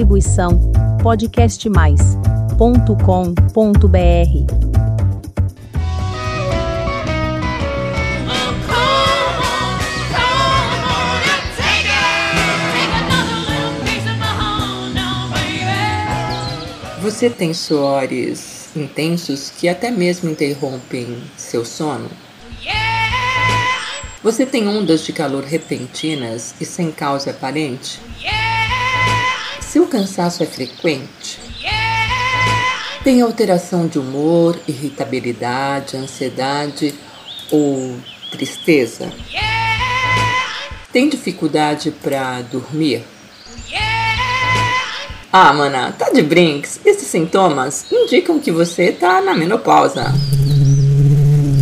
Distribuição podcastmais.com.br. Você tem suores intensos que até mesmo interrompem seu sono? Você tem ondas de calor repentinas e sem causa aparente? Seu cansaço é frequente? Tem alteração de humor, irritabilidade, ansiedade ou tristeza? Tem dificuldade para dormir? Ah, mana, tá de brinks. Esses sintomas indicam que você tá na menopausa.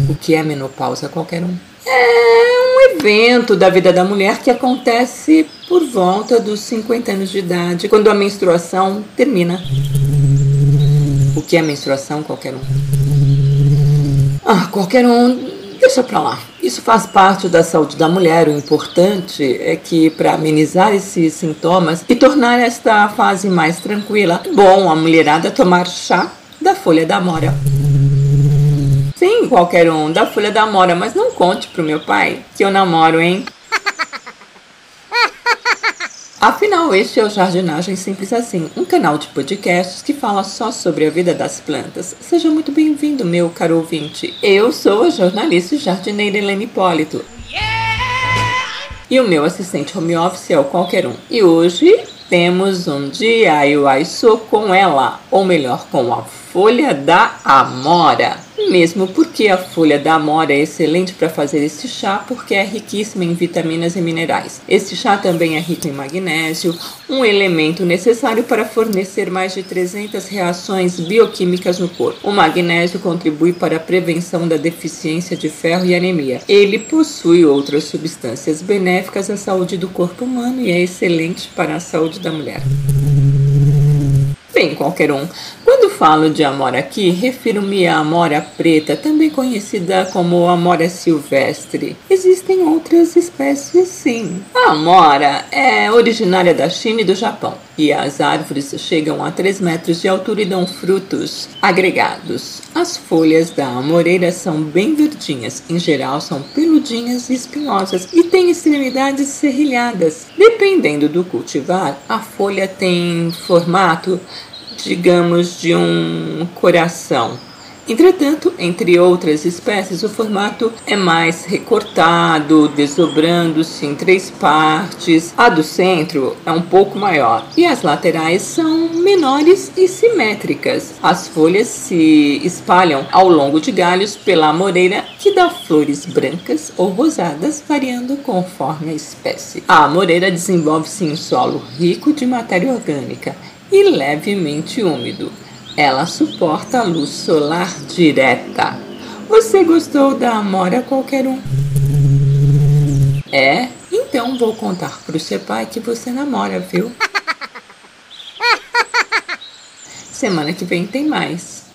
O que é menopausa, qualquer um? É um evento da vida da mulher que acontece por volta dos 50 anos de idade, quando a menstruação termina. O que é menstruação, qualquer um? Ah, qualquer um Deixa pra lá. Isso faz parte da saúde da mulher. O importante é que, para amenizar esses sintomas e tornar esta fase mais tranquila, é bom a mulherada tomar chá da folha da mora. Sim, qualquer um da folha da mora, mas não conte pro meu pai que eu namoro, hein? Afinal, este é o Jardinagem Simples Assim, um canal de podcasts que fala só sobre a vida das plantas. Seja muito bem-vindo, meu caro ouvinte. Eu sou a jornalista e jardineira Helene Hipólito. E o meu assistente home office é o qualquer um. E hoje temos um DIY com ela, ou melhor, com a folha da amora mesmo porque a folha da amora é excelente para fazer este chá porque é riquíssima em vitaminas e minerais. Este chá também é rico em magnésio, um elemento necessário para fornecer mais de 300 reações bioquímicas no corpo. O magnésio contribui para a prevenção da deficiência de ferro e anemia. Ele possui outras substâncias benéficas à saúde do corpo humano e é excelente para a saúde da mulher. Bem, qualquer um. Quando falo de amora aqui, refiro-me à amora preta, também conhecida como amora silvestre. Existem outras espécies sim. A amora é originária da China e do Japão, e as árvores chegam a 3 metros de altura e dão frutos agregados. As folhas da amoreira são bem verdinhas, em geral são peludinhas e espinhosas e têm extremidades serrilhadas. Dependendo do cultivar, a folha tem formato digamos, de um coração. Entretanto, entre outras espécies, o formato é mais recortado, desdobrando-se em três partes. A do centro é um pouco maior e as laterais são menores e simétricas. As folhas se espalham ao longo de galhos pela amoreira, que dá flores brancas ou rosadas, variando conforme a espécie. A amoreira desenvolve-se em solo rico de matéria orgânica e levemente úmido. Ela suporta a luz solar direta. Você gostou da Amora qualquer um? É? Então vou contar pro seu pai que você namora, viu? Semana que vem tem mais.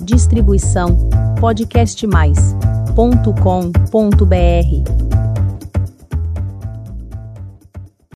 Distribuição podcastmais.com.br